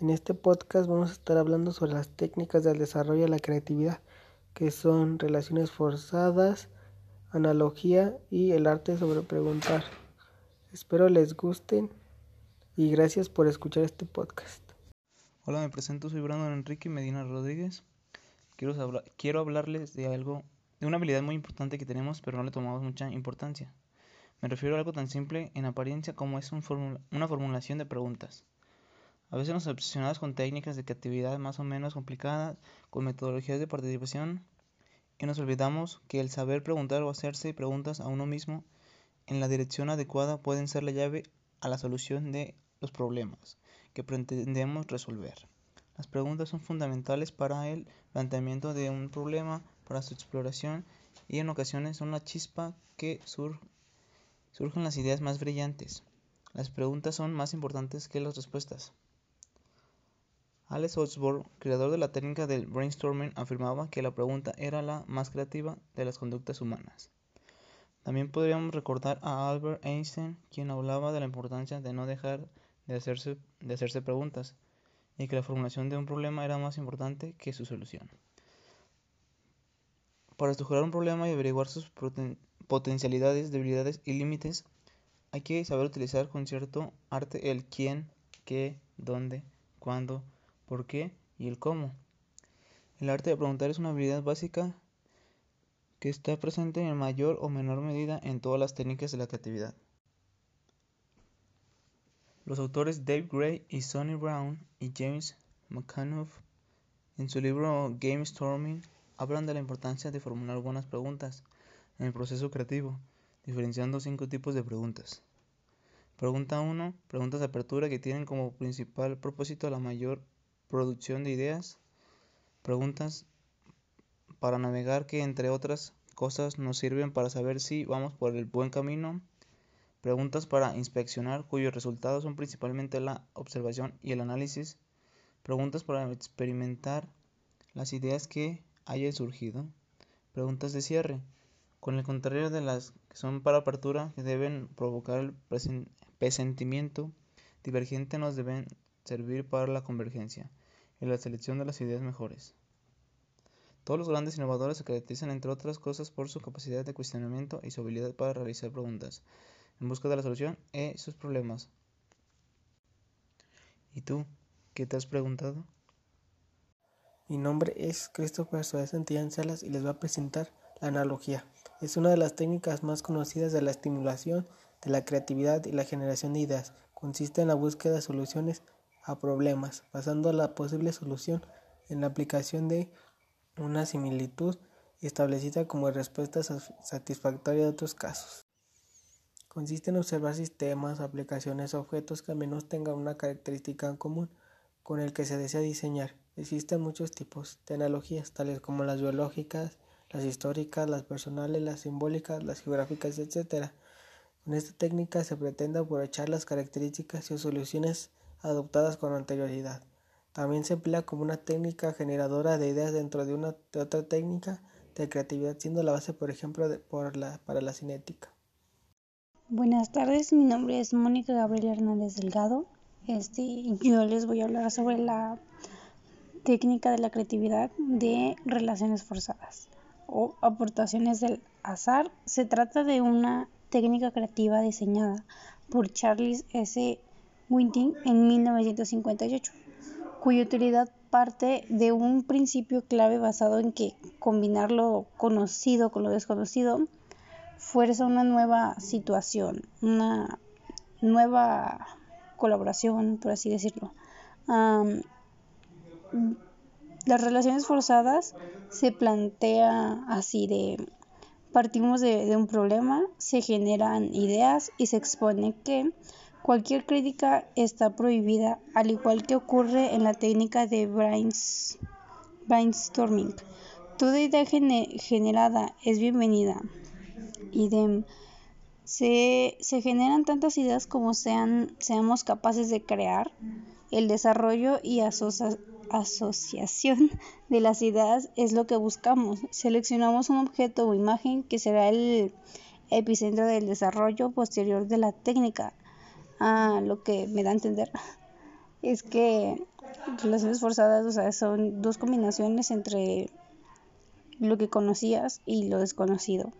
En este podcast vamos a estar hablando sobre las técnicas del desarrollo de la creatividad, que son relaciones forzadas, analogía y el arte sobre preguntar. Espero les gusten y gracias por escuchar este podcast. Hola, me presento, soy Brandon Enrique Medina Rodríguez. Quiero, hablarles de algo, de una habilidad muy importante que tenemos, pero no le tomamos mucha importancia. Me refiero a algo tan simple en apariencia como es una formulación de preguntas. A veces nos obsesionamos con técnicas de creatividad más o menos complicadas, con metodologías de participación, y nos olvidamos que el saber preguntar o hacerse preguntas a uno mismo en la dirección adecuada pueden ser la llave a la solución de los problemas que pretendemos resolver. Las preguntas son fundamentales para el planteamiento de un problema, para su exploración y en ocasiones son la chispa que surgen las ideas más brillantes. Las preguntas son más importantes que las respuestas. Alex Osborne, creador de la técnica del brainstorming, afirmaba que la pregunta era la más creativa de las conductas humanas. También podríamos recordar a Albert Einstein, quien hablaba de la importancia de no dejar de hacerse, de hacerse preguntas y que la formulación de un problema era más importante que su solución. Para estudiar un problema y averiguar sus potencialidades, debilidades y límites, hay que saber utilizar con cierto arte el quién, qué, dónde, cuándo, por qué y el cómo. El arte de preguntar es una habilidad básica que está presente en mayor o menor medida en todas las técnicas de la creatividad. Los autores Dave Gray y Sonny Brown y James McAnuff en su libro Game Storming hablan de la importancia de formular buenas preguntas en el proceso creativo, diferenciando cinco tipos de preguntas. Pregunta 1. Preguntas de apertura que tienen como principal propósito la mayor producción de ideas, preguntas para navegar que entre otras cosas nos sirven para saber si vamos por el buen camino, preguntas para inspeccionar cuyos resultados son principalmente la observación y el análisis, preguntas para experimentar las ideas que hayan surgido, preguntas de cierre, con el contrario de las que son para apertura que deben provocar el presentimiento divergente nos deben servir para la convergencia y la selección de las ideas mejores. Todos los grandes innovadores se caracterizan, entre otras cosas, por su capacidad de cuestionamiento y su habilidad para realizar preguntas en busca de la solución de sus problemas. ¿Y tú? ¿Qué te has preguntado? Mi nombre es Christopher Suárez Santillán Salas y les voy a presentar la analogía. Es una de las técnicas más conocidas de la estimulación de la creatividad y la generación de ideas. Consiste en la búsqueda de soluciones a problemas, basando la posible solución en la aplicación de una similitud establecida como respuesta satisfactoria de otros casos. Consiste en observar sistemas, aplicaciones, objetos que al menos tengan una característica en común con el que se desea diseñar. Existen muchos tipos de analogías, tales como las biológicas, las históricas, las personales, las simbólicas, las geográficas, etc. Con esta técnica se pretende aprovechar las características y soluciones adoptadas con anterioridad. También se emplea como una técnica generadora de ideas dentro de, una, otra técnica de creatividad, siendo la base, por ejemplo, por la, para la cinética. Buenas tardes, mi nombre es Mónica Gabriela Hernández Delgado. Este, yo les voy a hablar sobre la técnica de la creatividad de relaciones forzadas o aportaciones del azar. Se trata de una técnica creativa diseñada por Charles S. Winting en 1958, cuya utilidad parte de un principio clave basado en que combinar lo conocido con lo desconocido fuerza una nueva situación, una nueva colaboración, por así decirlo. las relaciones forzadas se plantea así de partimos de, un problema, se generan ideas y se expone que Cualquier crítica está prohibida, al igual que ocurre en la técnica de brainstorming. Toda idea generada es bienvenida. Idem. Se, se, generan tantas ideas como sean, seamos capaces de crear. El desarrollo y asociación de las ideas es lo que buscamos. Seleccionamos un objeto o imagen que será el epicentro del desarrollo posterior de la técnica. Ah, lo que me da a entender es que relaciones forzadas, o sea, son dos combinaciones entre lo que conocías y lo desconocido.